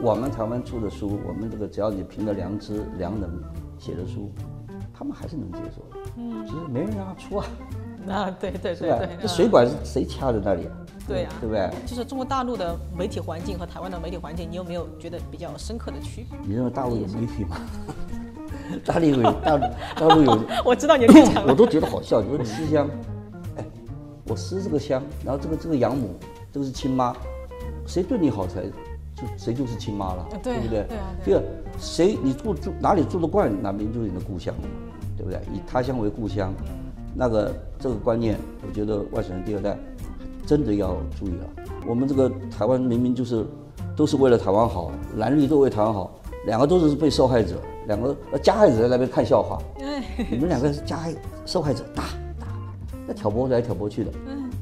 我们台湾出的书，我们这个只要你凭着良知、良能写的书，他们还是能接受的。嗯，只是没人让他出啊，啊，对对对对，？这水管是谁掐在那里啊？对呀对不对？就是中国大陆的媒体环境和台湾的媒体环境，你有没有觉得比较深刻的区别？你认为大陆有媒体吗？大陆有大陆大陆有，我知道你的立场了。我都觉得好笑。你说你思乡，哎，我思这个乡，然后这个这个养母，这个是亲妈，谁对你好才就谁就是亲妈了，对啊不对？对啊第二谁你住住哪里住得惯，哪边就是你的故乡对不对？以他乡为故乡，那个这个观念，我觉得外省人第二代真的要注意了。我们这个台湾明明就是都是为了台湾好，蓝绿都为台湾好，两个都是被受害者，两个呃加害者在那边看笑话。你们两个是加害受害者，打打，那挑拨来挑拨去的。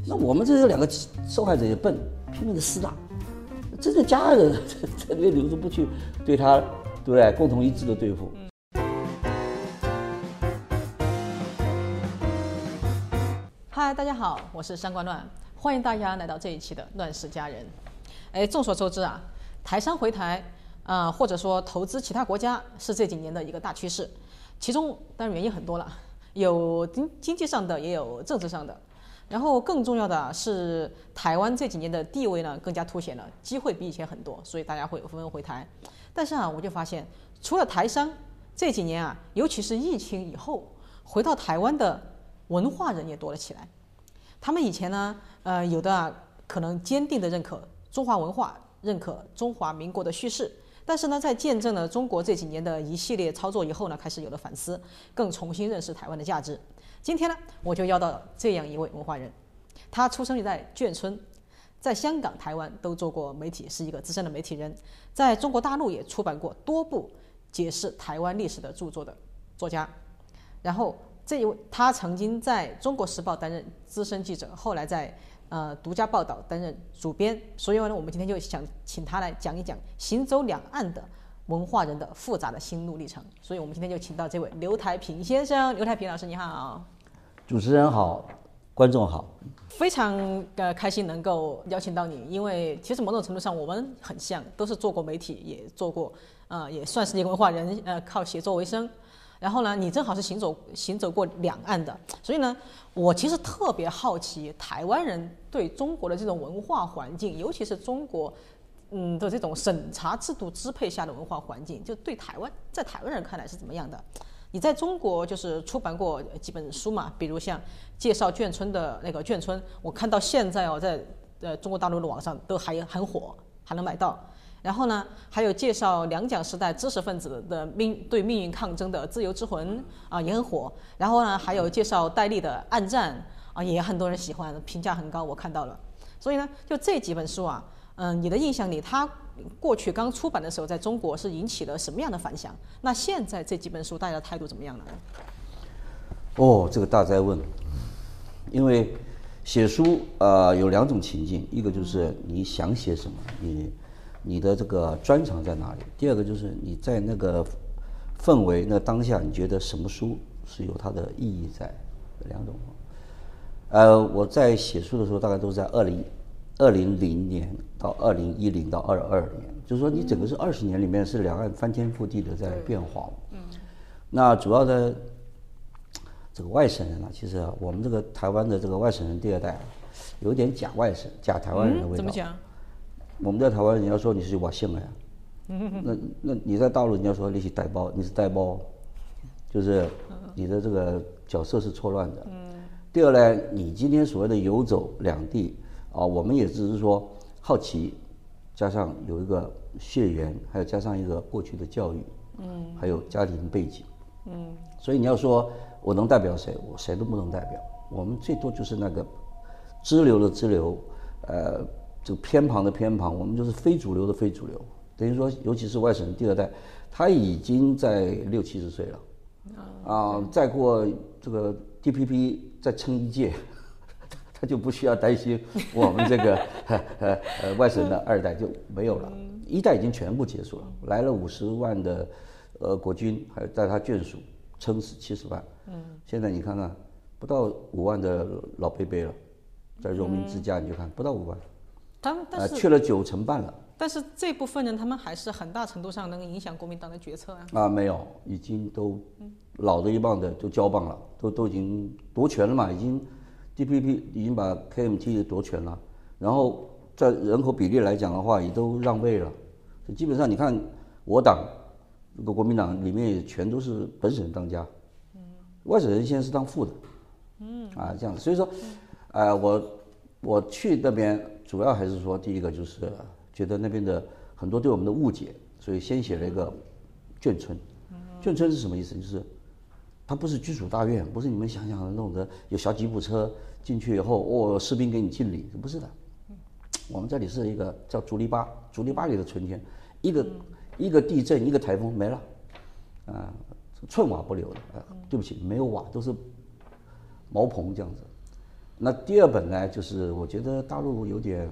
那我们这两个受害者也笨，拼命的厮打。真正加害者在那边留着不去对他，对不对？共同一致的对付。嗨，大家好，我是三观乱，欢迎大家来到这一期的《乱世佳人》。哎，众所周知啊，台商回台啊、或者说投资其他国家是这几年的一个大趋势。其中当然原因很多了，有经经济上的，也有政治上的。然后更重要的是，台湾这几年的地位呢更加凸显了，机会比以前很多，所以大家会纷纷回台。但是啊，我就发现，除了台商，这几年啊，尤其是疫情以后，回到台湾的文化人也多了起来。他们以前呢，呃，有的啊可能坚定的认可中华文化，认可中华民国的叙事，但是呢，在见证了中国这几年的一系列操作以后呢，开始有了反思，更重新认识台湾的价值。今天呢，我就邀到了这样一位文化人，他出生于在眷村，在香港、台湾都做过媒体，是一个资深的媒体人，在中国大陆也出版过多部解释台湾历史的著作的作家。然后这一位，他曾经在中国时报担任资深记者，后来在呃独家报道担任主编。所以呢，我们今天就想请他来讲一讲行走两岸的文化人的复杂的心路历程。所以我们今天就请到这位刘台平先生，刘台平老师你好。主持人好，观众好。非常呃开心能够邀请到你，因为其实某种程度上我们很像，都是做过媒体，也做过，呃，也算是一个文化人，呃，靠写作为生。然后呢，你正好是行走行走过两岸的，所以呢，我其实特别好奇台湾人对中国的这种文化环境，尤其是中国，嗯的这种审查制度支配下的文化环境，就对台湾在台湾人看来是怎么样的？你在中国就是出版过几本书嘛，比如像介绍眷村的那个眷村，我看到现在哦，在呃中国大陆的网上都还很火，还能买到。然后呢，还有介绍两蒋时代知识分子的命对命运抗争的《自由之魂》啊，也很火。然后呢，还有介绍戴笠的《暗战》啊，也很多人喜欢，评价很高，我看到了。所以呢，就这几本书啊，嗯，你的印象里，它过去刚出版的时候，在中国是引起了什么样的反响？那现在这几本书，大家的态度怎么样呢？哦，这个大灾问，因为写书呃有两种情境，一个就是你想写什么，你你的这个专长在哪里；第二个就是你在那个氛围、那当下，你觉得什么书是有它的意义在，两种。呃，我在写书的时候，大概都是在二零二零零年到二零一零到二二年，就是说你整个是二十年里面是两岸翻天覆地的在变化。嗯，那主要的这个外省人啊，其实啊我们这个台湾的这个外省人第二代啊，有点假外省、假台湾人的味道。怎么讲？我们在台湾，你要说你是瓦姓的呀，那那你在大陆，你要说你是带包，你是带包，就是你的这个角色是错乱的。嗯第二呢，你今天所谓的游走两地啊，我们也只是说好奇，加上有一个血缘，还有加上一个过去的教育，嗯，还有家庭背景，嗯，所以你要说我能代表谁，我谁都不能代表，我们最多就是那个支流的支流，呃，这个偏旁的偏旁，我们就是非主流的非主流。等于说，尤其是外省人第二代，他已经在六七十岁了，啊，再过这个 DPP 再撑一届，他就不需要担心我们这个 呃呃呃外省的二代就没有了，一代已经全部结束了，来了五十万的呃国军，还有带他眷属，撑死七十万，嗯，现在你看看，不到五万的老贝贝了，在荣民之家你就看不到五万。他们但呃，是去了九成半了。但是这部分人他们还是很大程度上能影响国民党的决策啊。啊，没有，已经都老的一棒的都交棒了，都都已经夺权了嘛，已经 DPP 已经把 KMT 夺权了，然后在人口比例来讲的话，也都让位了。基本上你看我党这个国民党里面也全都是本省人当家，嗯外省人现在是当副的，嗯，啊这样子，所以说，呃，我我去那边主要还是说第一个就是觉得那边的很多对我们的误解，所以先写了一个眷村。眷村是什么意思？就是它不是居属大院，不是你们想象的那种的，有小吉普车进去以后，哦，士兵给你敬礼，不是的。我们这里是一个叫竹篱笆，竹篱笆里的春天，一个一个地震，一个台风没了，啊，寸瓦不留的。啊，对不起，没有瓦，都是茅棚这样子。那第二本呢，就是我觉得大陆有点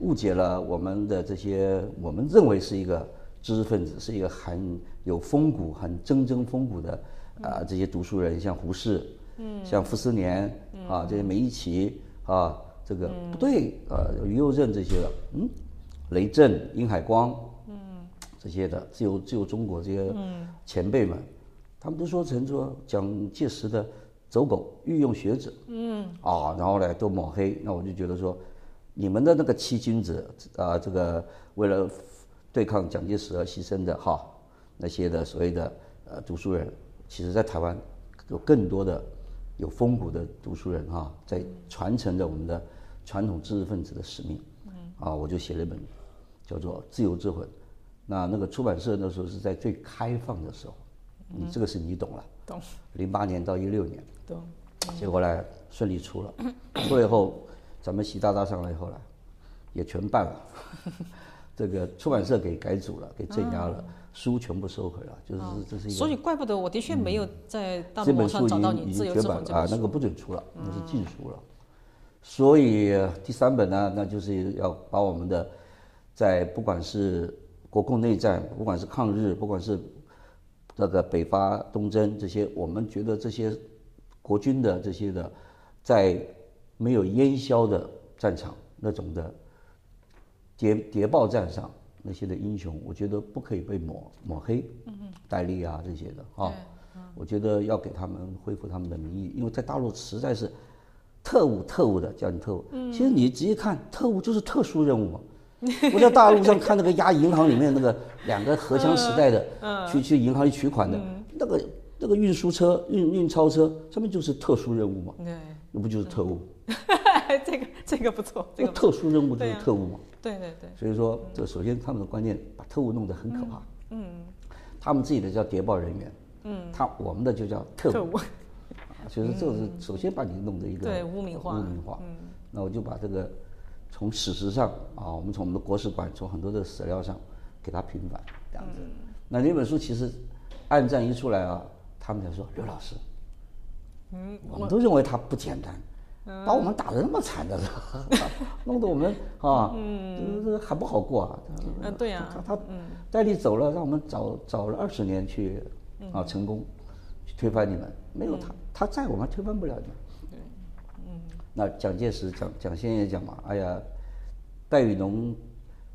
误解了我们的这些，我们认为是一个知识分子，是一个很有风骨、很铮铮风骨的啊这些读书人，像胡适，嗯，像傅斯年，啊，这些梅贻琦啊，这个不对，呃，于右任这些的，嗯，雷震、殷海光，嗯，这些的自由自由中国这些前辈们，他们都说成说蒋介石的走狗、御用学者，嗯，啊，然后呢都抹黑，那我就觉得说，你们的那个七君子啊，这个为了对抗蒋介石而牺牲的哈，那些的所谓的呃读书人，其实在台湾有更多的有风骨的读书人哈，在传承着我们的传统知识分子的使命。嗯，啊，我就写了一本叫做《自由之魂》，那那个出版社那时候是在最开放的时候，你这个是你懂了。懂。零八年到一六年，懂。结果呢顺利出了，出了以后，咱们习大大上来以后呢，也全办了。这个出版社给改组了，给镇压了，书全部收回了，就是这是一个。所以怪不得我的确没有在大这本陆上找书已经已到你自由经绝版了啊，之魂这本书。那个不准出了，那是禁书了。所以第三本呢，那就是要把我们的在不管是国共内战，不管是抗日，不管是那个北伐东征这些，我们觉得这些国军的这些的，在没有烟消的战场那种的谍谍报战上那些的英雄，我觉得不可以被抹抹黑，戴笠啊这些的啊，我觉得要给他们恢复他们的名誉，因为在大陆实在是特务特务的叫你特务，其实你直接看，特务就是特殊任务嘛。我在大陆上看那个压银行里面那个 两个荷枪实弹的，去去银行里取款的，那个那个运输车运运钞车上面就是特殊任务嘛，对，那不就是特务？这个这个不错，这个特殊任务就是特务嘛。对对对，所以说，这首先他们的观念把特务弄得很可怕。嗯，他们自己的叫谍报人员。嗯，他我们的就叫特务。特务，啊所以说这是首先把你弄的一个对污名化污名化。嗯，那我就把这个从史实上啊，我们从我们的国史馆，从很多的史料上给他平反，这样子。那那本书其实暗战一出来啊，他们才说刘老师，嗯，我们都认为他不简单。把我们打得那么惨的，弄得我们啊，嗯，这个还不好过啊。嗯对呀他他戴笠走了，让我们早早了二十年去啊成功去推翻你们，没有他他在我们推翻不了你们。对，嗯，那蒋介石蒋蒋先也讲嘛，哎呀，戴雨农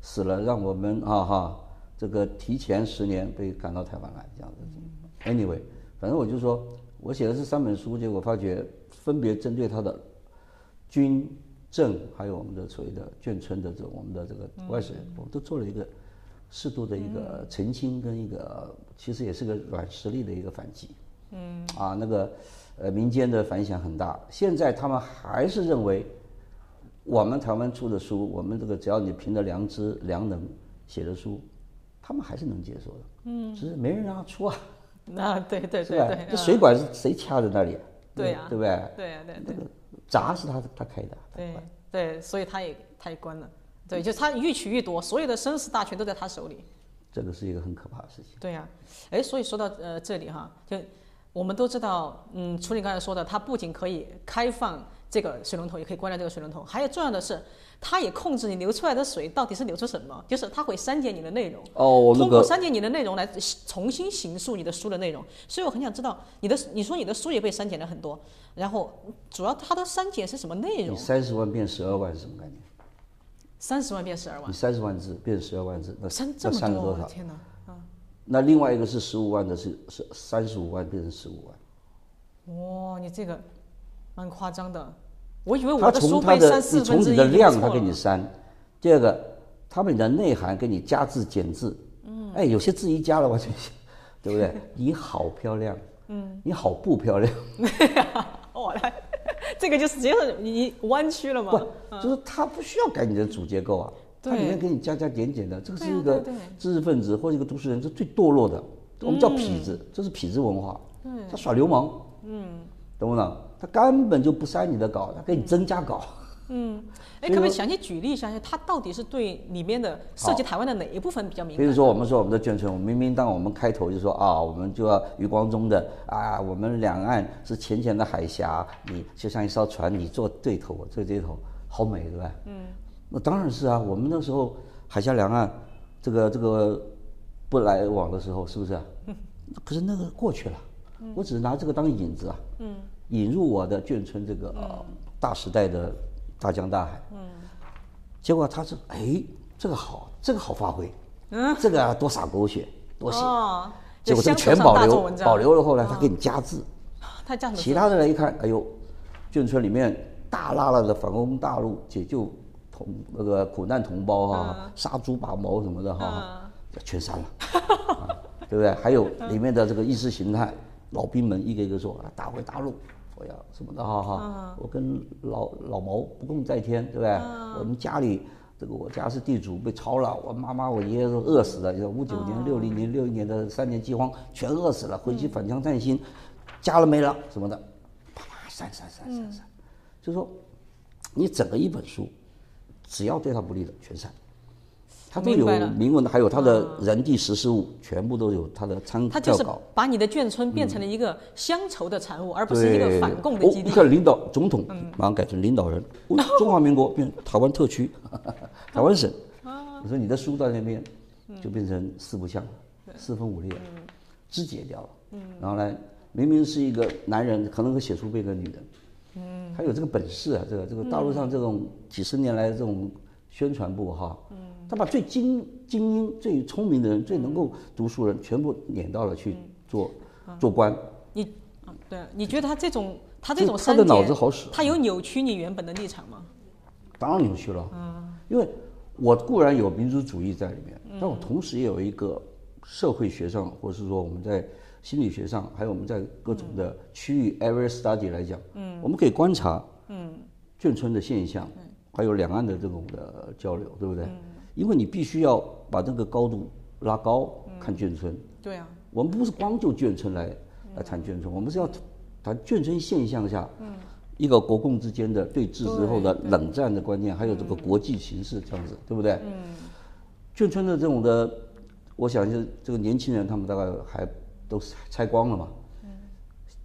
死了，让我们啊哈这个提前十年被赶到台湾来这样子。Anyway，反正我就说我写的是三本书，结果发觉分别针对他的军政，还有我们的所谓的眷村的这我们的这个外省人，我们都做了一个适度的一个澄清跟一个，其实也是个软实力的一个反击。嗯，啊，那个呃民间的反响很大，现在他们还是认为我们台湾出的书，我们这个只要你凭着良知良能写的书，他们还是能接受的。嗯，只是没人让他出啊，那 对对？对对，这啊水管是谁掐在那里？对呀对不对？对呀对对那个闸是他他开的。对对，所以他也他也关了。对，就是他愈取愈多，所有的生死大权都在他手里。这个是一个很可怕的事情。对呀、哎，所以说到呃这里哈，就我们都知道，嗯，除你刚才说的，它不仅可以开放这个水龙头，也可以关掉这个水龙头，还有重要的是，它也控制你流出来的水到底是流出什么，就是它会删减你的内容。哦，那通过删减你的内容来重新形塑你的书的内容，所以我很想知道你的，你说你的书也被删减了很多，然后主要它的删减是什么内容？你三十万变十二万是什么概念？三十万变十二万你，三十万字变十二万字，那三这那么多啊，删了多少？天哪！那另外一个是十五万的是是三十五万变成十五万。哇，你这个蛮夸张的。我以为我他的书从他的被删四你从你分之一已经的量他不错了。给你删，第二个他们的内涵给你加字减字，嗯，哎，有些字一加了完全，对不对？你好漂亮，嗯，你好不漂亮，我，来，这个就是直接是你弯曲了嘛不？，就是他不需要改你的主结构啊，他里面给你加加减减的，这个是一个知识分子或者一个读书人，是最堕落的，我们叫痞子，这是痞子文化，他耍流氓，嗯，懂不懂？他根本就不删你的稿，他给你增加稿。嗯哎，可不可以详细举例一下，它到底是对里面的涉及台湾的哪一部分比较敏感？比如说，我们说我们的眷村，我们明明当我们开头就说啊，我们就要余光中的啊，我们两岸是浅浅的海峡，你就像一艘船，你坐对头，我坐这头，好美，对吧？嗯，那当然是啊，我们那时候海峡两岸这个这个不来往的时候，是不是、啊？可是那个过去了，我只是拿这个当引子啊，嗯，引入我的眷村这个、呃大时代的大江大海，嗯，结果他说，哎，这个好，这个好发挥，嗯，这个啊多洒狗血，多写，哦，结果这个全保留保留了，后来他给你加字，他加？其他的人一看，哎呦，眷村里面大拉拉的反攻大陆，解救同那个苦难同胞哈、杀猪拔毛什么的哈、全删了，啊对不对？还有里面的这个意识形态，老兵们一个一个说啊，打回大陆。我要什么的哈哈，我跟老老毛不共戴天，对不对？我们家里这个我家是地主，被抄了，我妈妈我爷爷都饿死了，五九年、六零年、六一年的三年饥荒全饿死了，回去返乡探亲，家了没了？什么的，啪啪删删删删删，就说你整个一本书，只要对他不利的全删，他都有明白了明文的，还有他的人地实事物，全部都有他的参考。他就是。把你的眷村变成了一个乡愁的产物，而不是一个反共的哦基地你。看领导总统马上改成领导人，哦 中华民国变台湾特区、台湾省。我说你的书在那边就变成四不像，四分五裂，肢解掉了。然后呢，明明是一个男人，可能会写出变个女人。他有这个本事啊，这个这个大陆上这种几十年来的这种宣传部哈，他把最精精英、最聪明的人、最能够读书人全部撵到了去做做官。你啊，对，你觉得他这种他这种他的，脑子好使他有扭曲你原本的立场吗？当然扭曲了，因为我固然有民族主义在里面，但我同时也有一个社会学上，或者是说我们在心理学上，还有我们在各种的区域 area study 来讲，我们可以观察，嗯。眷村的现象，还有两岸的这种的交流，对不对？因为你必须要把这个高度拉高，看眷村。对啊，我们不是光就眷村来来谈眷村，我们是要谈眷村现象下，一个国共之间的对峙之后的冷战的观念，还有这个国际形势这样子，对不对？眷村的这种的，我想就是这个年轻人他们大概还都拆光了嘛。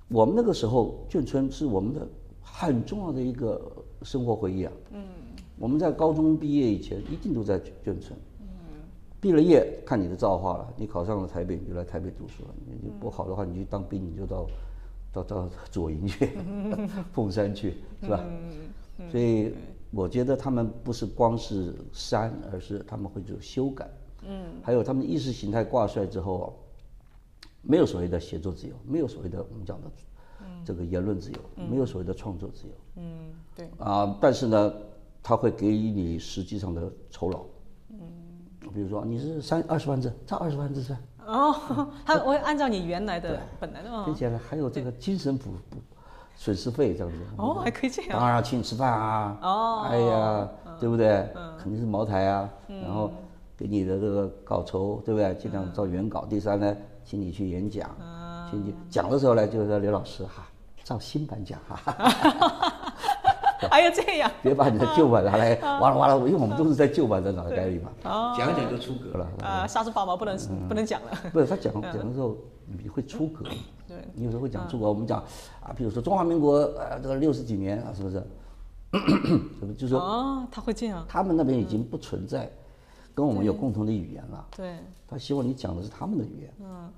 我们那个时候眷村是我们的很重要的一个生活回忆啊。我们在高中毕业以前一定都在眷村。毕了业看你的造化了，你考上了台北，你就来台北读书了；你你不好的话，你去当兵，你就到到到左营去，凤山去，是吧？所以我觉得他们不是光是删，而是他们会做修改。嗯，还有他们意识形态挂帅之后，没有所谓的写作自由，没有所谓的我们讲的这个言论自由，没有所谓的创作自由。嗯，对，啊，但是呢，他会给予你实际上的酬劳。嗯，比如说你是三二十万字，照二十万字是吧，哦，他我会按照你原来的本来的哦，并且呢还有这个精神补补损失费这样子。哦，还可以这样，当然要请你吃饭啊。哦哎呀，对不对？肯定是茅台啊，然后给你的这个稿酬，对不对？尽量照原稿。第三呢，请你去演讲，请你讲的时候呢，就是说刘老师哈，照新版讲哈。还有这样，别把你的旧版拿来，完了完了，因为我们都是在旧版在脑袋里嘛，讲一讲就出格了。啊，杀猪拔毛不能不能讲了，不是他讲讲的时候，你会出格，对，你有时候会讲出格。我们讲啊，比如说中华民国呃这个六十几年啊，是不是？是不是？就是说哦，他会这样，他们那边已经不存在跟我们有共同的语言了，对，他希望你讲的是他们的语言。嗯，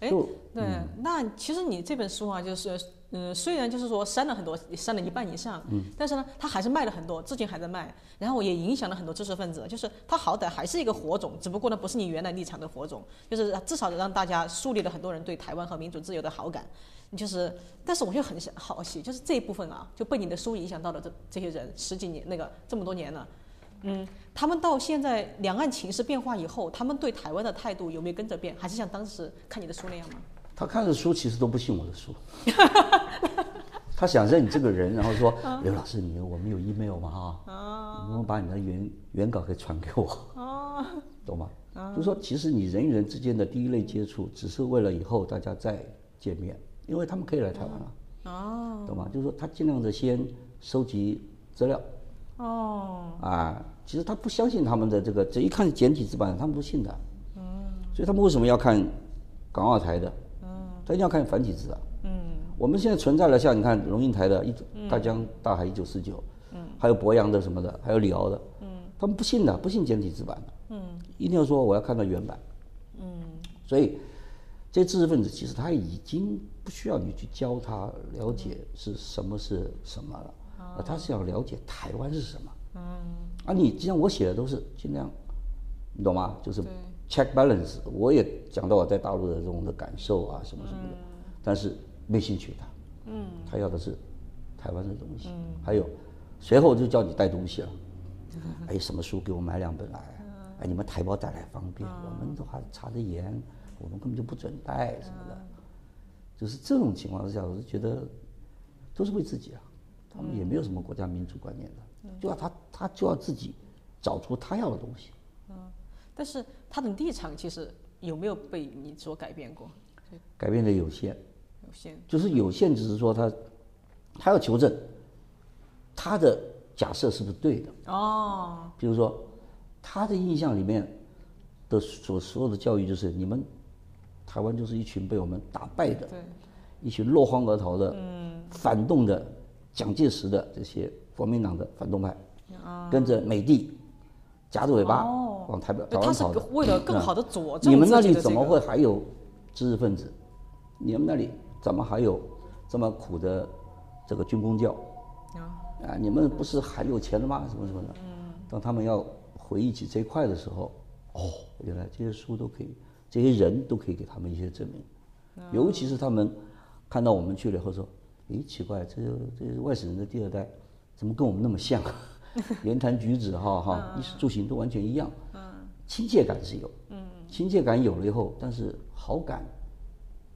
哎就，对，那其实你这本书啊，就是嗯，虽然就是说删了很多，删了一半以上，嗯，但是呢，他还是卖了很多，至今还在卖，然后也影响了很多知识分子，就是他好歹还是一个火种，只不过呢，不是你原来立场的火种，就是至少让大家树立了很多人对台湾和民主自由的好感，就是，但是我就很想好奇，就是这一部分啊，就被你的书影响到了这这些人十几年那个这么多年了，嗯，他们到现在两岸情势变化以后，他们对台湾的态度有没有跟着变，还是像当时看你的书那样吗？他看的书其实都不信我的书，他想认你这个人，然后说刘老师，你我们有 email 吗？啊，能不能把你的原原稿给传给我？哦，懂吗？就说其实你人与人之间的第一类接触，只是为了以后大家再见面，因为他们可以来台湾了。哦，懂吗？就是说他尽量的先收集资料。哦，啊，其实他不相信他们的这个，这一看简体字版，他们不信的。嗯，所以他们为什么要看港澳台的？他一定要看繁体字啊。嗯。我们现在存在了，像你看龙应台的《一大江大海一九四九》，嗯，还有博洋的什么的，还有李敖的，嗯，他们不信的，不信简体字版的，嗯，一定要说我要看到原版，嗯。所以，这些知识分子其实他已经不需要你去教他了解是什么是什么了，啊，他是要了解台湾是什么，嗯。啊，你既然我写的都是尽量，你懂吗？就是。Check balance，我也讲到我在大陆的这种的感受啊，什么什么的，但是没兴趣他，嗯，他要的是台湾的东西，嗯，还有随后就叫你带东西了，哎，什么书给我买两本来，哎，你们台胞带来方便，我们的话查的严，我们根本就不准带什么的，就是这种情况之下，我是觉得都是为自己啊，他们也没有什么国家民主观念的，就要他他就要自己找出他要的东西。但是他的立场其实有没有被你所改变过？改变的有限，有限，就是有限，只是说他，他要求证他的假设是不是对的哦。比如说，他的印象里面的所所有的教育就是你们台湾就是一群被我们打败的，一群落荒而逃的，嗯，反动的蒋介石的这些国民党的反动派，跟着美帝夹着尾巴。往台北台湾跑的，为了更好的佐证你们那里怎么会还有知识分子？你们那里怎么还有这么苦的这个军工教？啊，你们不是很有钱的吗？什么什么的？嗯。当他们要回忆起这一块的时候，哦，原来这些书都可以，这些人都可以给他们一些证明。尤其是他们看到我们去了以后说：“诶，奇怪，这这外省人的第二代怎么跟我们那么像？言谈举止哈哈，衣食住行都完全一样。”亲切感是有，嗯，亲切感有了以后，但是好感，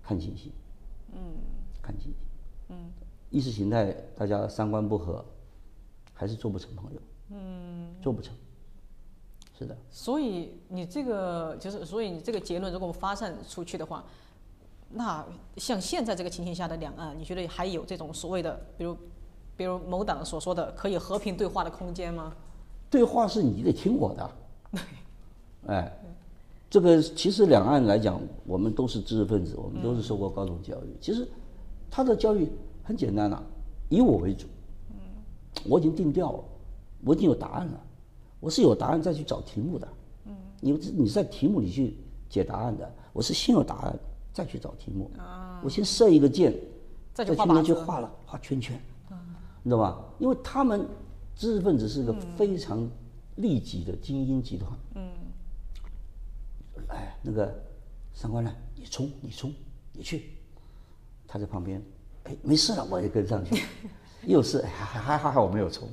看情形，嗯，看情形，嗯，意识形态大家三观不合，还是做不成朋友，嗯，做不成，是的。所以你这个就是，所以你这个结论如果发散出去的话，那像现在这个情形下的两岸，你觉得还有这种所谓的，比如，比如某党所说的可以和平对话的空间吗？对话是你得听我的。哎，这个其实两岸来讲，我们都是知识分子，我们都是受过高等教育。其实他的教育很简单了，以我为主。嗯，我已经定调了，我已经有答案了。我是有答案再去找题目的。嗯，你你在题目里去解答案的，我是先有答案再去找题目。啊，我先设一个键，在题目去画了画圈圈。嗯，你知道吧？因为他们知识分子是个非常利己的精英集团。嗯。哎，那个上官呢？你冲，你冲，你去。他在旁边，哎，没事了，我也跟上去。又是还还还好我没有冲，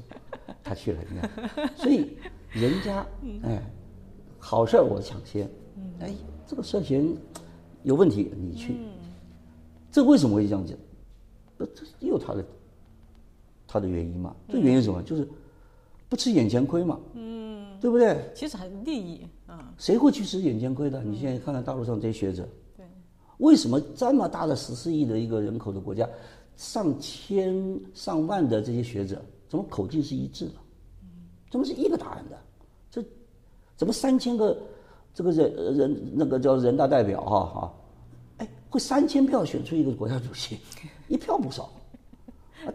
他去了，你看。所以人家哎，好事我抢先。哎，这个涉嫌有问题，你去。这为什么会这样讲？那这也有他的他的原因嘛？这原因什么？就是不吃眼前亏嘛。嗯，对不对？其实还利益。谁会去吃眼前亏的？你现在看看大陆上这些学者，对，为什么这么大的十四亿的一个人口的国家，上千上万的这些学者，怎么口径是一致的？怎么是一个答案的？这怎么三千个这个人人那个叫人大代表哈哈，哎，会三千票选出一个国家主席，一票不少。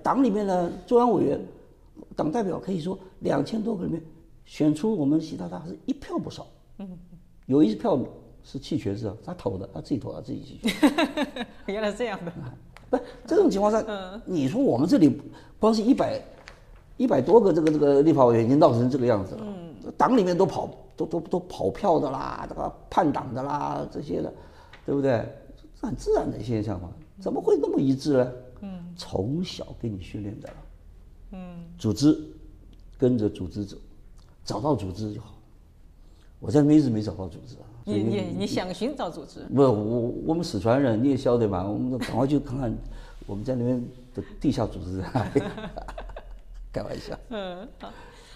党里面呢中央委员、党代表可以说两千多个里面选出我们习大大是一票不少。嗯，有一票是弃权是他投的，他自己投，他自己弃权。原来是这样的。不，这种情况下，你说我们这里光是一百一百多个这个这个立法委员已经闹成这个样子了，党里面都跑都都都跑票的啦，这个叛党的啦这些的，对不对？这很自然的现象嘛，怎么会那么一致呢？嗯，从小给你训练的了，嗯，组织跟着组织走，找到组织就好。我在那边一直没找到组织啊。你你你想寻找组织？不，我我们四川人你也晓得嘛，我们赶快去看看我们在那边的地下组织在哪里。开玩笑。嗯，好，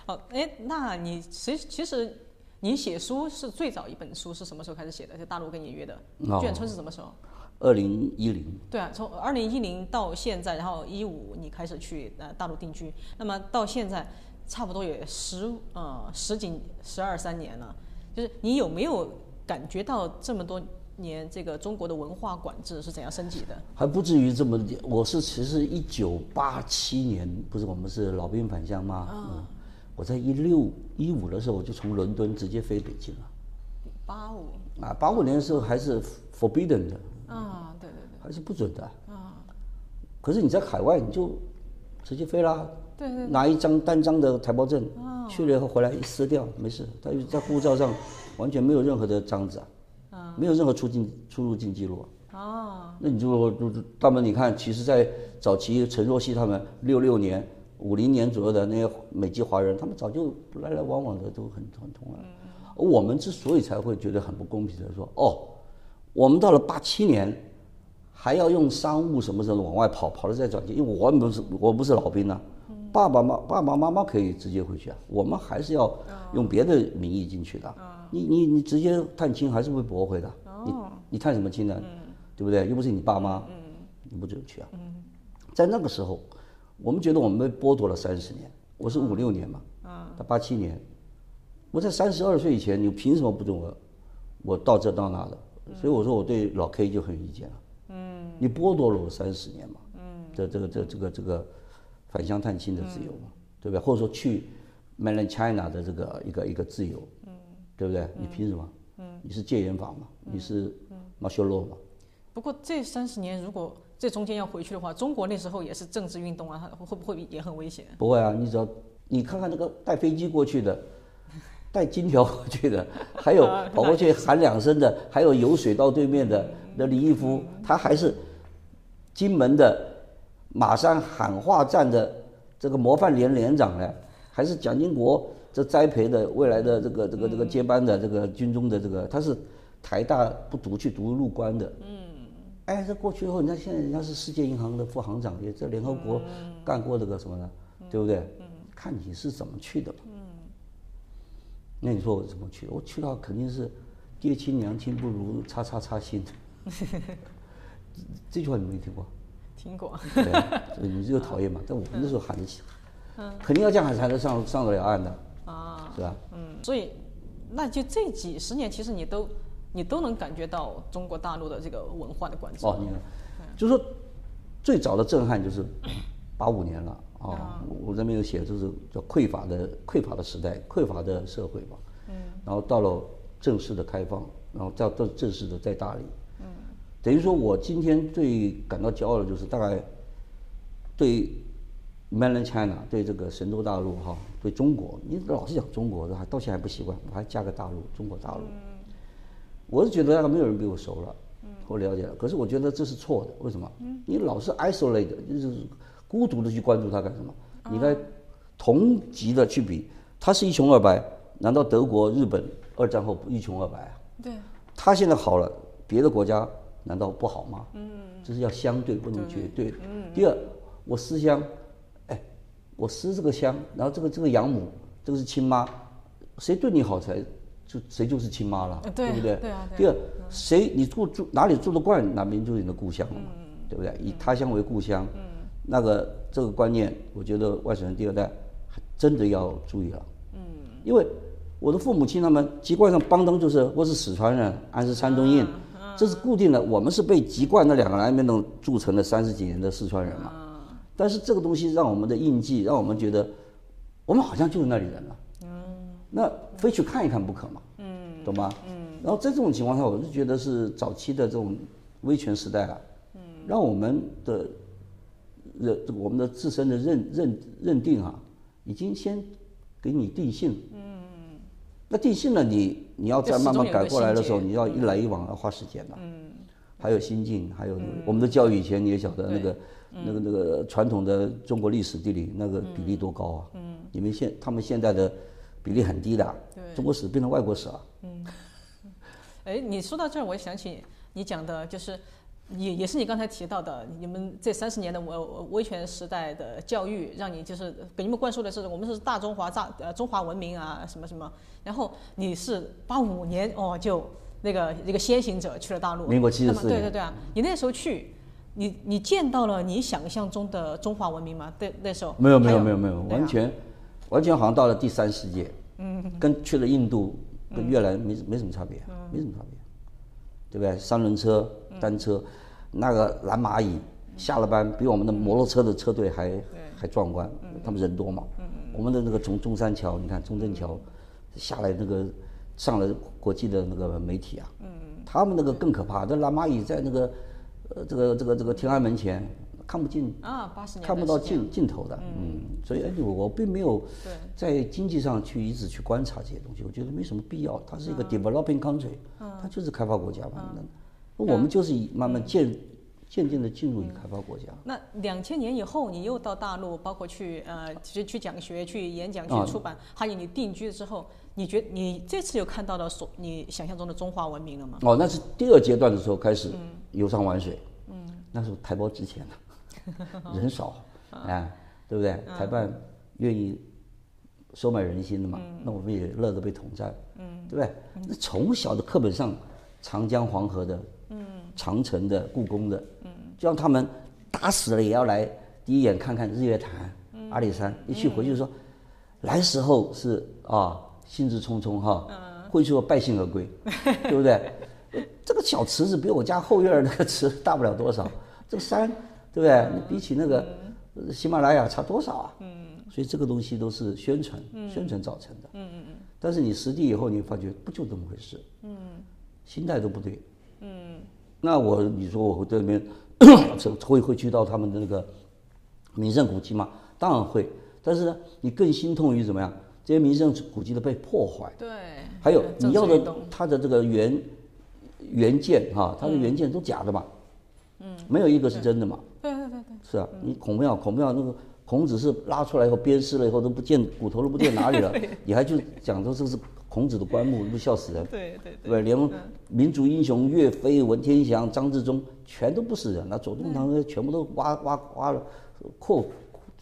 好，哎，那你其其实你写书是最早一本书是什么时候开始写的？在大陆跟你约的眷村是什么时候？二零一零。对啊，从二零一零到现在，然后一五你开始去呃大陆定居，那么到现在差不多也十呃十几十二三年了，就是你有没有？感觉到这么多年，这个中国的文化管制是怎样升级的？还不至于这么。我是其实一九八七年，不是我们是老兵返乡吗？嗯。我在一六一五的时候，我就从伦敦直接飞北京了。八五。啊，八五年的时候还是 forbidden 的。啊，对对对。还是不准的。啊。可是你在海外，你就直接飞啦。对对。拿一张单张的台胞证，去了以后回来一撕掉，没事。他就在护照上。完全没有任何的章子啊，没有任何出境出入境记录啊。哦，那你就就他们你看，其实，在早期陈若曦他们六六年、五零年左右的那些美籍华人，他们早就来来往往的都很很通了。我们之所以才会觉得很不公平的说，哦，我们到了八七年，还要用商务什么什么往外跑，跑了再转机，因为我们不是我不是老兵啊，爸爸妈爸爸妈妈可以直接回去啊，我们还是要用别的名义进去的。你你你直接探亲还是会驳回的，你你探什么亲呢？对不对？又不是你爸妈，你不准去啊。在那个时候，我们觉得我们被剥夺了三十年。我是五六年嘛，他八七年，我在三十二岁以前，你凭什么不准我？我到这到那的，所以我说我对老 K 就很有意见了。嗯，你剥夺了我三十年嘛，嗯，这这个这这个这个返乡探亲的自由嘛，对不对？或者说去 Mainland China 的这个一个一个自由。对不对？你凭什么？嗯，你是戒严法嘛？你是马修洛嘛？不过这三十年，如果这中间要回去的话，中国那时候也是政治运动啊，会不会也很危险？不会啊，你只要你看看那个带飞机过去的，带金条过去的，还有跑过去喊两声的，还有游水到对面的那李义夫，他还是金门的马山喊话站的这个模范连连长呢，还是蒋经国。这栽培的未来的这个这个这个接班的这个军中的这个，他是台大不读去读入关的。嗯。哎，这过去以后，你看现在人家是世界银行的副行长，也在联合国干过这个什么的，对不对？嗯。看你是怎么去的嘛。嗯。那你说我怎么去？我去到肯定是爹亲娘亲不如叉叉叉亲。这句话你没听过？听过。对，你这个讨厌嘛？但我们那时候喊得起，嗯，肯定要这样才能上上得了岸的。啊，是吧？嗯，所以，那就这几十年，其实你都，你都能感觉到中国大陆的这个文化的管制。哦，你看，就是说，最早的震撼就是八五年了啊，我这边有写，就是叫匮乏的匮乏的时代，匮乏的社会吧。嗯。然后到了正式的开放，然后到到正式的在大理。嗯。等于说我今天最感到骄傲的就是大概对。Mainland China 对这个神州大陆哈，对中国，你老是讲中国的话，到现在还不习惯，我还加个大陆，中国大陆。我是觉得大概没有人比我熟了，我了解了。可是我觉得这是错的，为什么？你老是 isolate，就是孤独的去关注它干什么？你应该同级的去比，他是一穷二白，难道德国、日本二战后一穷二白啊？对。他现在好了，别的国家难道不好吗？嗯。这是要相对，不能绝对。嗯。第二，我思乡。哎我思这个乡，然后这个这个养母，这个是亲妈，谁对你好才就谁就是亲妈了，对不对？对啊。第二，谁你住住哪里住得惯，哪边就是你的故乡了嘛，对不对？以他乡为故乡，那个这个观念，我觉得外省人第二代真的要注意了。嗯。因为我的父母亲他们籍贯上邦登就是我是四川人，俺是山东人，这是固定的，我们是被籍贯那两个南边的铸成了三十几年的四川人嘛。但是这个东西让我们的印记，让我们觉得，我们好像就是那里人了。嗯。那非去看一看不可嘛。嗯。懂吗？嗯。然后在这种情况下，我是觉得是早期的这种威权时代啊。嗯。让我们的认我们的自身的认认认定啊，已经先给你定性。嗯，那定性了你，你要再慢慢改过来的时候，你要一来一往要花时间的。嗯，还有心境，还有我们的教育，以前你也晓得那个那个那个传统的中国历史地理那个比例多高啊？嗯，你们现他们现在的比例很低的，中国史变成外国史了。嗯。哎，你说到这儿，我想起你讲的，就是也也是你刚才提到的，你们这三十年的威威权时代的教育，让你就是给你们灌输的是我们是大中华大呃中华文明啊什么什么，然后你是八五年哦就那个一个先行者去了大陆，民国七十四年对对对啊，你那时候去。你你见到了你想象中的中华文明吗？对，那时候没有没有没有没有，完全完全好像到了第三世界，嗯，跟去了印度跟越南没没什么差别，没什么差别，对不对？三轮车、单车，那个蓝蚂蚁下了班比我们的摩托车的车队还还壮观，他们人多嘛，我们的那个从中山桥，你看中正桥下来那个上了国际的那个媒体啊，他们那个更可怕，这蓝蚂蚁在那个呃这个这个这个天安门前看不进。啊，八十年看不到的时间尽尽头的，嗯，所以哎，我我并没有在经济上去一直去观察这些东西，我觉得没什么必要。它是一个 developing country，它就是开发国家嘛。那我们就是以慢慢渐渐渐的进入于开发国家。那两千年以后，你又到大陆，包括去呃，其实去讲学、去演讲、啊去出版，还有你定居之后，你觉你这次有看到了所你想象中的中华文明了吗？哦，那是第二阶段的时候开始游山玩水，嗯，那时候台胞值钱了，人少，啊，对不对？台办愿意收买人心的嘛，那我们也乐得被统战，嗯，对不对？那从小的课本上，长江黄河的，嗯，长城的、故宫的，嗯，就让他们打死了也要来第一眼看看日月潭、阿里山，一去回去就说，来时候是啊，兴致冲冲哈，回去后败兴而归，对不对？呃这个小池子比我家后院那个池 大不了多少，这个山，对不对？你比起那个呃喜马拉雅差多少啊？嗯，所以这个东西都是宣传，宣传造成的。嗯嗯嗯。但是你实地以后，你发觉不就这么回事？嗯，心态都不对。嗯，那我你说我会对那边会会去到他们的那个名胜古迹吗？当然会，但是呢，你更心痛于怎么样？这些名胜古迹的被破坏。对，还有你要的治运动它的这个原原件哈，它的原件都假的嘛，嗯，没有一个是真的嘛，对对对对，是啊，你孔庙孔庙那个孔子是拉出来以后鞭尸了以后都不见骨头都不见哪里了，你还就讲说这是孔子的棺木，你不笑死人？对对对？连民族英雄岳飞、文天祥、张自忠全都不是人，那左宗棠那全部都挖挖挖了，扩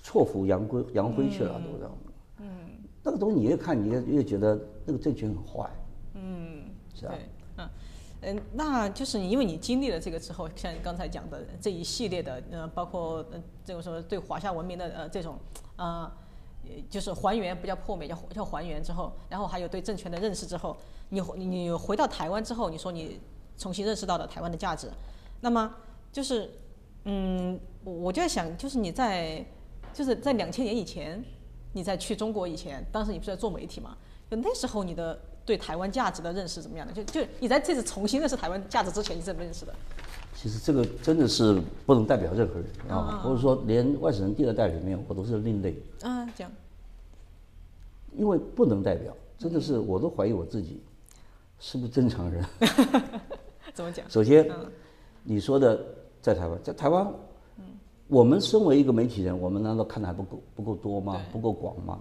错府扬灰扬灰去了，都这样。嗯，那个东西你越看，你越越觉得那个政权很坏。嗯，是啊。对，嗯，嗯，那就是因为你经历了这个之后，像你刚才讲的这一系列的，呃，包括呃这个什么对华夏文明的呃这种啊、呃，就是还原不叫破灭，叫叫还原之后，然后还有对政权的认识之后，你你回到台湾之后，你说你重新认识到了台湾的价值，那么就是嗯，我就在想，就是你在就是在两千年以前，你在去中国以前，当时你不是在做媒体嘛？就那时候你的对台湾价值的认识怎么样的？就就你在这次重新认识台湾价值之前，你是怎么认识的？其实这个真的是不能代表任何人啊，或者说连外省人第二代里面，我都是另类，嗯，讲因为不能代表，真的是我都怀疑我自己是不是正常人。怎么讲？首先，你说的在台湾，在台湾，我们身为一个媒体人，我们难道看的还不够不够多吗？不够广吗？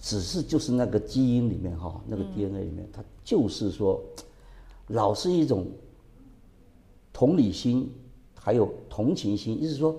嗯，只是就是那个基因里面哈，那个 DNA 里面，它就是说，老是一种同理心，还有同情心，意思是说。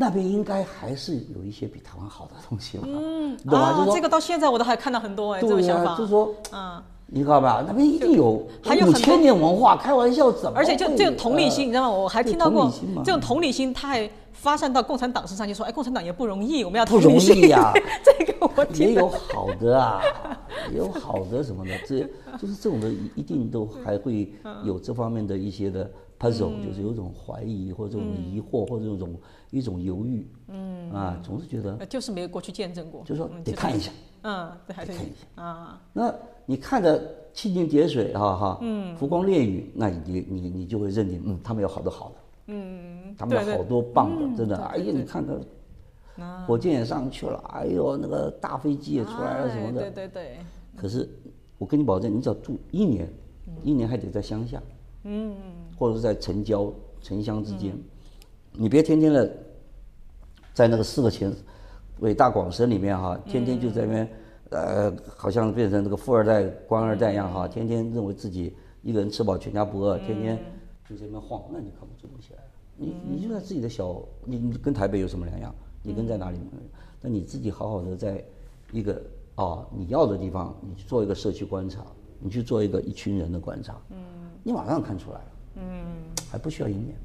那边应该还是有一些比台湾好的东西嘛，嗯，啊，说这个到现在我都还看到很多哎，这种对呀、想法。就是说，嗯，你知道吧？那边一定有还有千年文化，开玩笑怎么？而且就这种同理心，你知道吗？我还听到过这种同理心，他还发散到共产党身上，就说哎，共产党也不容易，我们要不容易呀 这个我也有好的啊，也有好的什么的，这就是这种的，一一定都还会有这方面的一些的 puzzle，、就是有种怀疑或者这种疑惑、或者这种一种犹豫，嗯。啊，总是觉得呃就是没有过去见证过，就说嗯得看一下，嗯，对，还得看一下。啊，那你看着蜻蜓点水，哈哈，嗯，浮光掠影，那你你你就会认定，嗯，他们有好多好的，嗯，他们好多棒的，嗯真的，对哎呀，你看看，火箭也上去了，哎呦，那个大飞机也出来了什么哎对的。对对，可是我跟你保证，你只要住一年，一年还得在乡下，嗯，或者是在城郊、城乡之间，你别天天的在那个四个前伟大广深里面哈，天天就在那边，呃，好像变成那个富二代、官二代一样哈，天天认为自己一个人吃饱全家不饿，天天就在那边晃，那你看不出东西来了。你你就在自己的小，你你跟台北有什么两样？你跟在哪里？那你自己好好的在一个啊你要的地方，你去做一个社区观察，你去做一个一群人的观察，嗯，你马上看出来了，嗯，还不需要一年，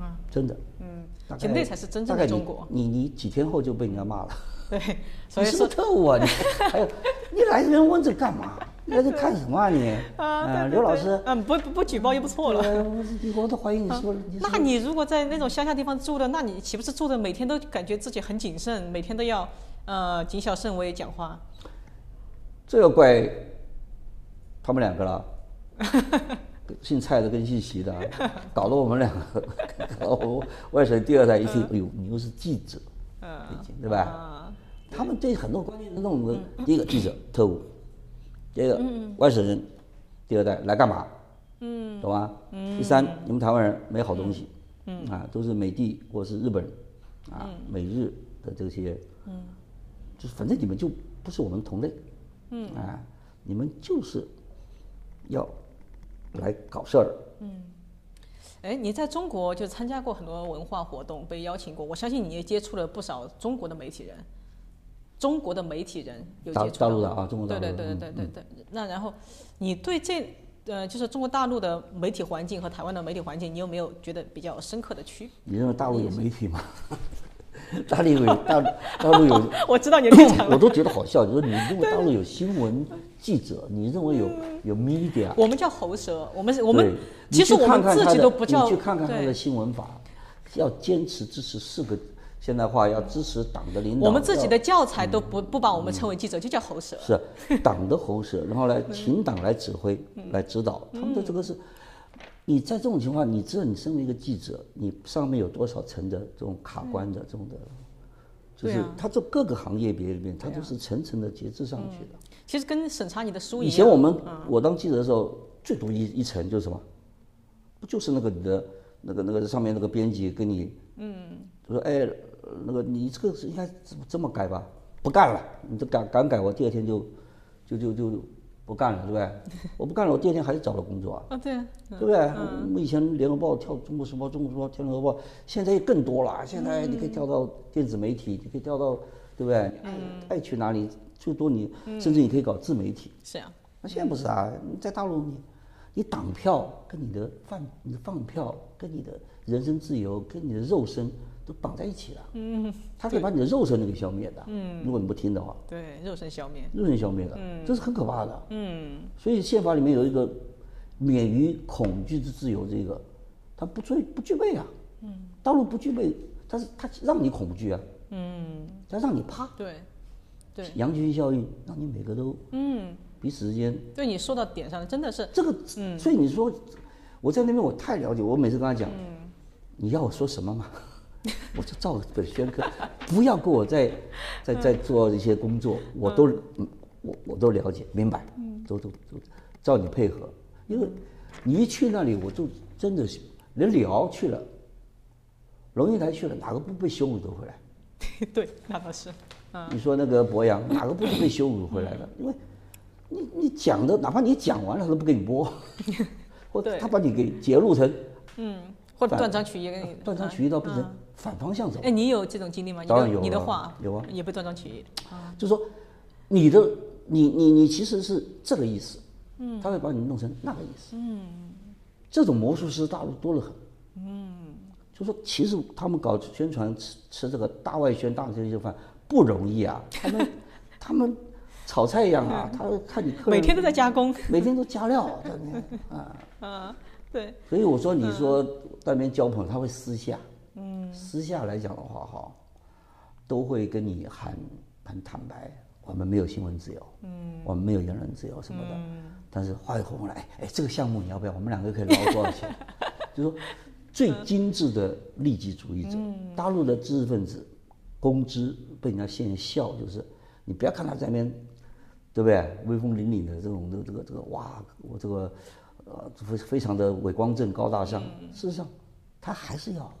啊，真的，嗯，大概那才是真正中国。你你几天后就被人家骂了。对，所你是特务啊！你还有，你来这边问这干嘛？你来这看什么啊你？啊，刘老师，嗯，不不不举报又不错了。对我都怀疑你说那你如果在那种乡下地方住的，那你岂不是住的每天都感觉自己很谨慎，每天都要呃谨小慎微讲话？这要怪他们两个了，姓蔡的跟姓习的，搞得我们两个，搞得我外省第二代一听，哎呦，你又是记者，嗯对吧？啊，他们对很多关键的弄的，第一个记者特务，第二个外省人，第二代来干嘛？嗯，懂吗？嗯。第三，你们台湾人没好东西，嗯。啊，都是美帝或是日本人，啊，美日的这些，嗯，就是反正你们就不是我们同类，嗯。啊，你们就是要来搞事儿，嗯。哎，你在中国就参加过很多文化活动，被邀请过，我相信你也接触了不少中国的媒体人。中国的媒体人有大接触大陆的啊中国大陆的对对对对对对对。那然后你对这呃，就是中国大陆的媒体环境和台湾的媒体环境，你有没有觉得比较深刻的区别？你认为大陆有媒体吗？大陆有大陆大陆有 我知道你的立场。我都觉得好笑，就是你认为大陆有新闻记者，你认为有有 media，我们叫喉舌，我们是我们其实我们自己都不叫你去看看他的新闻法，要坚持支持四个现代化，要支持党的领导。我们自己的教材都不不把我们称为记者，就叫喉舌。是党的喉舌，然后来请党来指挥、嗯来指导，他们的这个是。你在这种情况，你知道你身为一个记者，你上面有多少层的这种卡关的这种的，就是对啊它这各个行业别里面，他都是层层的节制上去的。其实跟审查你的书一样。以前我们嗯我当记者的时候，最多一一层就是什么？不就是那个你的那个那个上面那个编辑跟你，嗯，就说哎，呃那个你这个是应该这么改吧？不干了，你这敢敢改，我第二天就就就就不干了，对不对？我不干了，我第二天还是找了工作啊。啊，对啊，对不对？我们以前联合报跳中国时报、中国时报跳联合报，现在更多了。现在你可以跳到电子媒体，你可以跳到，对不对？爱爱去哪里最多你，甚至你可以搞自媒体。是啊，那现在不是啊？你在大陆你，你党票跟你的饭、你的放票跟你的人身自由跟你的肉身都绑在一起了。嗯，他可以把你的肉身都给消灭的。嗯，如果你不听的话，对，肉身消灭。肉身消灭的，这是很可怕的。嗯，所以宪法里面有一个免于恐惧之自由，这个他不具不具备啊。嗯，大陆不具备，但是他让你恐惧啊。嗯，他让你怕。对，对，羊群效应让你每个都嗯，彼此之间对你说到点上了，真的是，这个，嗯。所以你说我在那边我太了解，我每次跟他讲，你要我说什么嘛，我就照本宣科，不要跟我再 再再做一些工作，我都嗯。我我都了解明白，都都都照你配合，因为你一去那里，我就真的是连李敖去了，龙应台去了，哪个不被羞辱都回来？对，那倒是，你说那个博洋哪个不是被羞辱回来的？因为你你讲的，哪怕你讲完了，他都不给你播，或者他把你给截录成嗯，或者断章取义给你断章取义到不成反方向走。哎，你有这种经历吗？当然有啊你的话有啊。也被断章取义。就是说你的你你你其实是这个意思，嗯，他会把你弄成那个意思，嗯，这种魔术师大陆多了很，嗯，就说其实他们搞宣传吃吃这个大外宣大这些饭不容易啊，他们他们炒菜一样啊，他看你客人每天都在加工。每天都加料啊，啊，对，所以我说你说在那边交朋友，他会私下，嗯，私下来讲的话哈，都会跟你很很坦白，我们没有新闻自由，嗯，我们没有言论自由什么的，但是话又回来，哎，这个项目你要不要？我们两个可以捞多少钱？就说最精致的利己主义者。嗯大陆的知识分子，公知被人家现在笑，就是你不要看他在那边，对不对？威风凛凛的这种这个这个这个哇，我这个呃非非常的伟光正高大上。事实上，他还是要。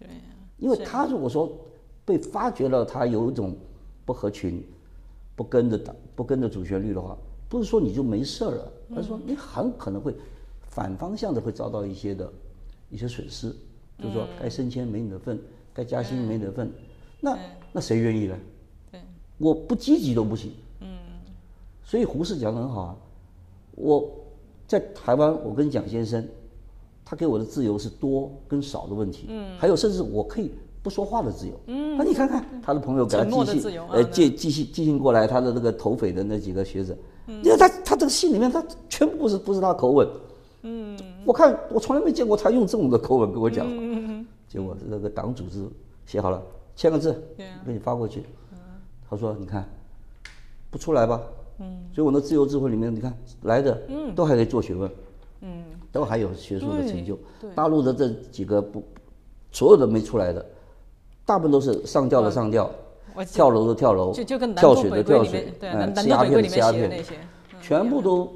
对呀，因为他如果说被发觉了他有一种不合群、不跟着党、不跟着主旋律的话，不是说你就没事儿了，而是说你很可能会反方向的会遭到一些的一些损失，就是说该升迁没你的份，该加薪没你的份，那那谁愿意呢？对，我不积极都不行。嗯，所以胡适讲的很好啊，我在台湾，我跟蒋先生，他给我的自由是多跟少的问题。嗯，还有甚至我可以不说话的自由。嗯，那你看看他的朋友给他寄信呃，啊寄寄信寄信过来，他的那个投匪的那几个学者，你看他他这个信里面，他全部不是不是他口吻。嗯，我看我从来没见过他用这种的口吻跟我讲话。结果是那个党组织写好了，签个字给你发过去。他说：“你看，不出来吧？嗯，所以我的自由智慧里面，你看来的，嗯，都还可以做学问，嗯，都还有学术的成就。大陆的这几个不，所有的没出来的，大部分都是上吊的上吊，跳楼的跳楼，就就跟南跳水的跳水嗯吃鸦片的吃鸦片，全部都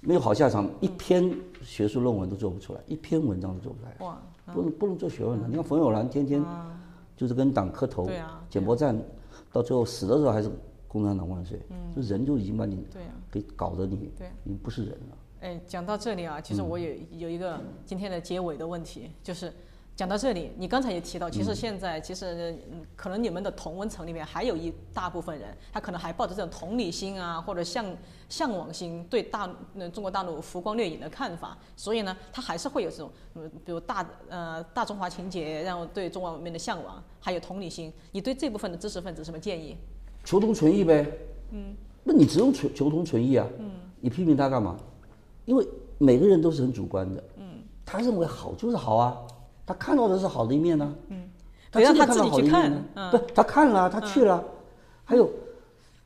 没有好下场，一篇学术论文都做不出来，一篇文章都做不出来。哇，不能不能做学问的。你看冯友兰天天就是跟党磕头对啊，捡波站，到最后死的时候还是共产党万岁。就人就已经把你。给搞得你对，你不是人了。哎，讲到这里啊，嗯其实我也有一个今天的结尾的问题，就是讲到这里，你刚才也提到，其嗯实现在其实嗯可能你们的同温层里面还有一大部分人，他可能还抱着这种同理心啊，或者向向往心，对大呃中国大陆浮光掠影的看法，所以呢，他还是会有这种嗯，比如大呃大中华情节，然后对中华文明的向往，还有同理心。你对这部分的知识分子什么建议？求同存异呗。嗯，那你只用求求同存异啊。嗯，你批评他干嘛？因为每个人都是很主观的。嗯，他认为好就是好啊，他看到的是好的一面呢、嗯，他让真的他自己去看到好的一面看呢。对，他看了，他去了，还有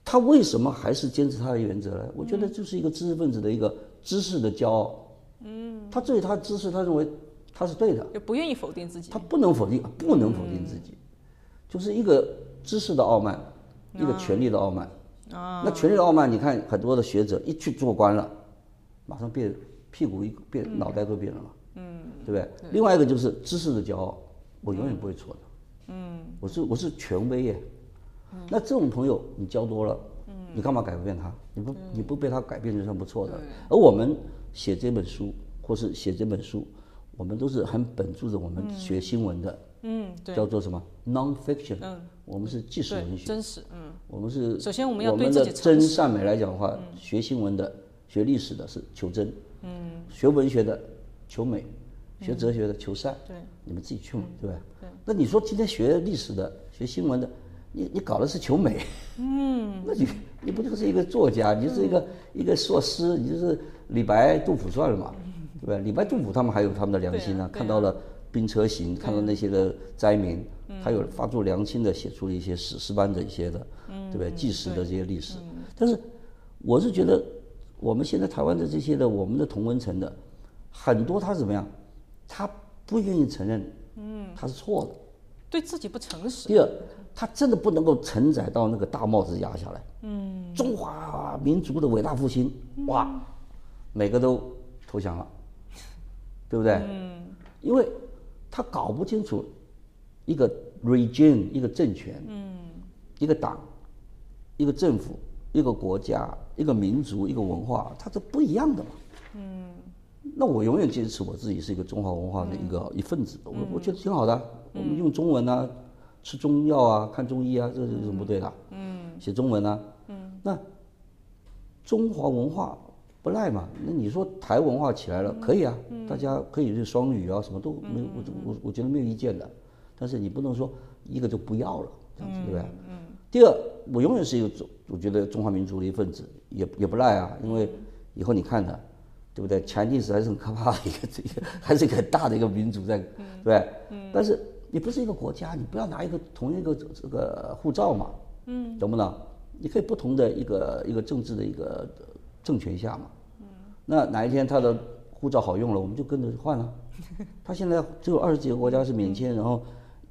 他为什么还是坚持他的原则呢？我觉得就是一个知识分子的一个知识的骄傲。嗯，他对他的知识，他认为他是对的。就不愿意否定自己他。不能否定，不能否定自己，就是一个知识的傲慢，一个权力的傲慢。啊，那权力的傲慢，你看很多的学者一去做官了，马上变屁股一变，脑袋都变了嘛。嗯，对不对？另外一个就是知识的骄傲，我永远不会错的。嗯，我是我是权威耶。那这种朋友你交多了，你干嘛改变他？你不你不被他改变就算不错的。而我们写这本书或是写这本书，我们都是很本住着我们学新闻的，嗯，对，叫做什么？Non-fiction，、嗯。我们是纪实文，学，真实，嗯。我们是首先我们要对自己诚实。嗯真善美来讲的话，学新闻的、学历史的是求真，嗯，学文学的求美，学哲学的求善，对，你们自己去嘛，对吧？对。那你说今天学历史的、学新闻的，你你搞的是求美，嗯，那你你不就是一个作家，你就是一个、一个硕士，你就是李白、杜甫算了嘛，对吧？李白、杜甫他们还有他们的良心呢看到了兵车行，看到那些的灾民，他有发自良心的写出了一些史诗般的一些的，对不对？纪实的这些历史。但是我是觉得，我们现在台湾的这些的我们的同文层的，很多他怎么样？他不愿意承认，嗯，他是错的。对自己不诚实。第二，他真的不能够承载到那个大帽子压下来。嗯，中华民族的伟大复兴，哇，每个都投降了，对不对？嗯，因为他搞不清楚一个 regime 一个政权，嗯，一个党，一个政府，一个国家，一个民族，一个文化，它是不一样的嘛。嗯，那我永远坚持我自己是一个中华文化的一个一份子，我我觉得挺好的。我们用中文啊，吃中药啊，看中医啊，这有什么不对的？嗯，写中文啊，嗯，那中华文化不赖嘛。那你说台文化起来了，可以啊，大家可以是双语啊，什么都没有，我我我觉得没有意见的。但是你不能说一个就不要了，这样子对不对？嗯。第二，我永远是一个中，我觉得中华民族的一份子，也也不赖啊，因为以后你看的，对不对？Chinese 还是很可怕的一个这个，还是一个很大的一个民族在，对？嗯。但是你不是一个国家，你不要拿一个同一个这个护照嘛，嗯，懂不懂？你可以不同的一个一个政治的一个政权下嘛，嗯。那哪一天他的护护照好用了，我们就跟着换了。他现在只有二十几个国家是免签，然后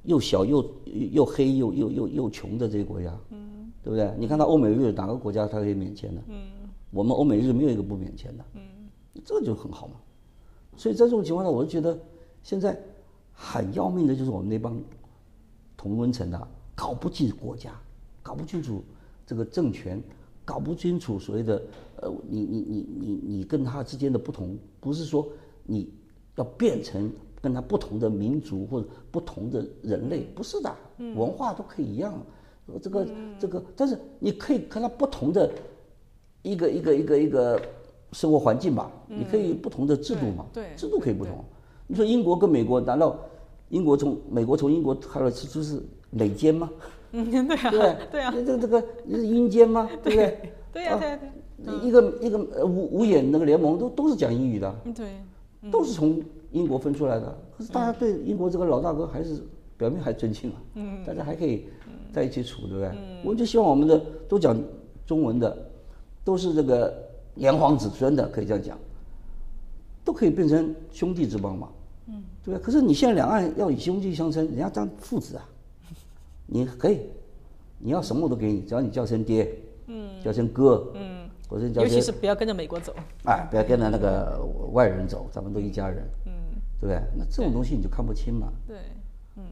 又小又又黑又又又又穷的这些国家，嗯，对不对？你看到欧美日哪个国家它可以免签的？嗯，我们欧美日没有一个不免签的，嗯，这就很好嘛。所以在这种情况下，我就觉得现在很要命的就是我们那帮同温层的搞不清楚国家，搞不清楚这个政权，搞不清楚所谓的呃，你你你你你跟他之间的不同，不是说你要变成跟他不同的民族或者不同的人类，不是的，文化都可以一样，这个这个，但是你可以看到不同的一个一个一个一个生活环境吧，你可以不同的制度嘛，对制度可以不同。你说英国跟美国，难道英国从美国从英国开了是就是累奸吗？嗯，对啊，对不对？对啊，这个这个是阴间吗？对不对？对呀，对呀，对，一个一个呃五五眼那个联盟都都是讲英语的，嗯，对，都是从英国分出来的。可是大家对英国这个老大哥还是表面还尊敬啊，嗯，大家还可以在一起处，对不对？嗯我们就希望我们的都讲中文的，都是这个炎黄子孙的，可以这样讲，都可以变成兄弟之邦嘛，嗯，对不对？可是你现在两岸要以兄弟相称，人家当父子啊，你可以，你要什么我都给你，只要你叫声爹，嗯，叫声哥，嗯，或者叫声尤其是不要跟着美国走，哎，不要跟着那个外人走，咱们都一家人，嗯，对不对？那这种东西你就看不清嘛。对，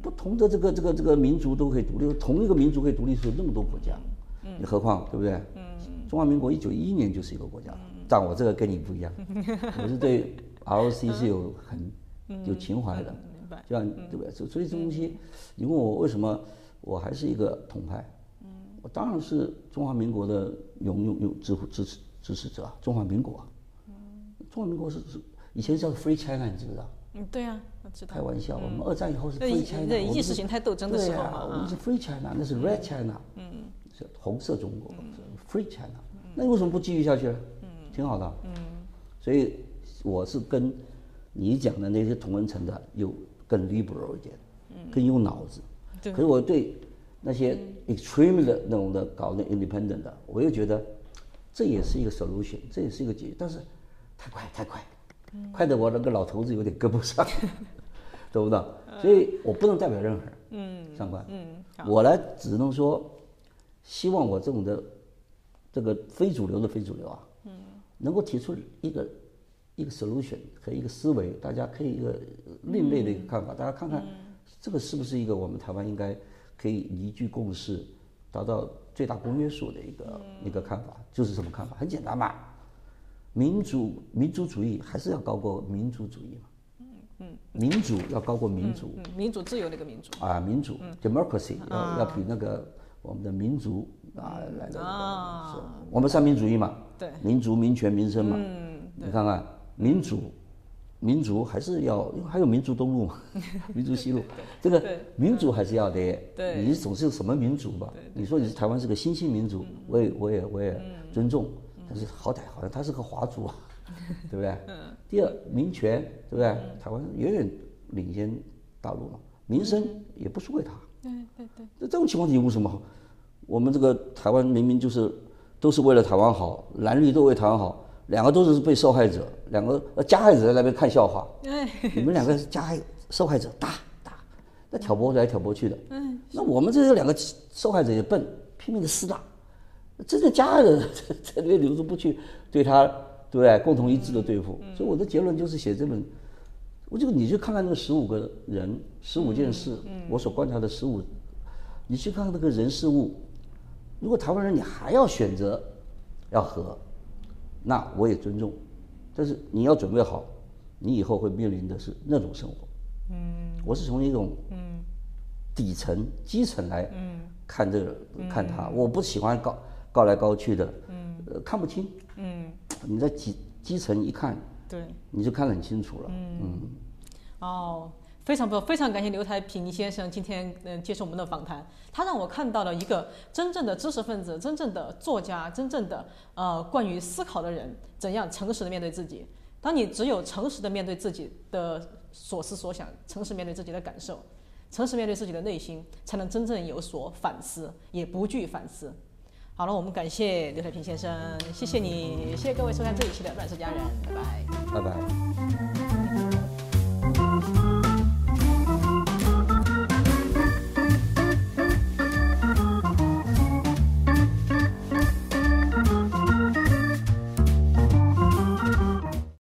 不同的这个这个这个民族都可以独立，同一个民族可以独立出那么多国家，嗯，何况对不对？嗯，中华民国一九一一年就是一个国家，但我这个跟你不一样，我是对 ROC 是有很有情怀的，明白？这样对不对？所所以这东西，你问我为什么我还是一个统派？嗯，我当然是中华民国的永永永支支持支持者啊，中华民国啊，嗯，中华民国是是以前叫 Free China，你知不知道？嗯，对呀，我知道。开。玩笑，我们二战以后是对 Free China，对意识形态斗争的时候对啊嘛我们是 Free China，那是 Red China，嗯，是红色中国，是 Free China，那你为什么不继续下去呢？嗯，挺好的，嗯，所以我是跟你讲的那些同文层的有更 liberal 一点，嗯，更用脑子，对。可是我对那些 extreme 的那种的搞那 independent 的，我又觉得这也是一个 solution，这也是一个解决，但是太快太快，快的我那个老头子有点跟不上，懂不对？所以我不能代表任何人，嗯，上官，嗯，我呢只能说，希望我这种的这个非主流的非主流啊，嗯，能够提出一个一个 solution 和一个思维，大家可以一个另类的一个看法，大家看看这个是不是一个我们台湾应该可以凝聚共识，达到最大公约数的一个、一个看法，就是什么看法，很简单嘛。民主民族主义还是要高过民族主义嘛。民主要高过民主。嗯，民主自由那个民主。啊，民主、democracy 要、要比那个我们的民族啊来的、啊。是，我们三民主义嘛，对。民族、民权、民生嘛，嗯，你看看民主，民族还是要，因为还有民族东路嘛，民族西路，这个民主还是要的。对。你总是什么民族吧？你说你是台湾是个新兴民族，我也我也我也尊重，但是好歹好像他是个华族啊，对不对？第二，民权，对不对？台湾远远领先大陆嘛，民生也不输给他。对对对，那这种情况底下有什么好？我们这个台湾明明就是都是为了台湾好，蓝绿都为台湾好，两个都是被受害者，两个呃加害者在那边看笑话。哎，你们两个是加害受害者，打打，那挑拨来挑拨去的。嗯，那我们这两个受害者也笨，拼命的厮打，真正加害者 在那边留着不去对他，对不对？共同一致的对付。所以我的结论就是写这本，我就你去看看那十五个人，十五件事，我所观察的十五，你去看看那个人事物，如果台湾人你还要选择要和，那我也尊重，但是你要准备好，你以后会面临的是那种生活。嗯，我是从一种嗯。底层基层来看这个、看他，我不喜欢高高来高去的，嗯，呃，看不清。嗯，你在基基层一看，对。你就看得很清楚了。嗯，哦，非常不非常感谢刘台平先生今天嗯接受我们的访谈，他让我看到了一个真正的知识分子、真正的作家、真正的呃关于思考的人怎样诚实的面对自己。当你只有诚实的面对自己的所思所想，诚实面对自己的感受，诚实面对自己的内心，才能真正有所反思，也不惧反思。好了我们感谢刘海平先生谢谢你谢谢各位收看这一期的乱世佳人拜拜。拜拜。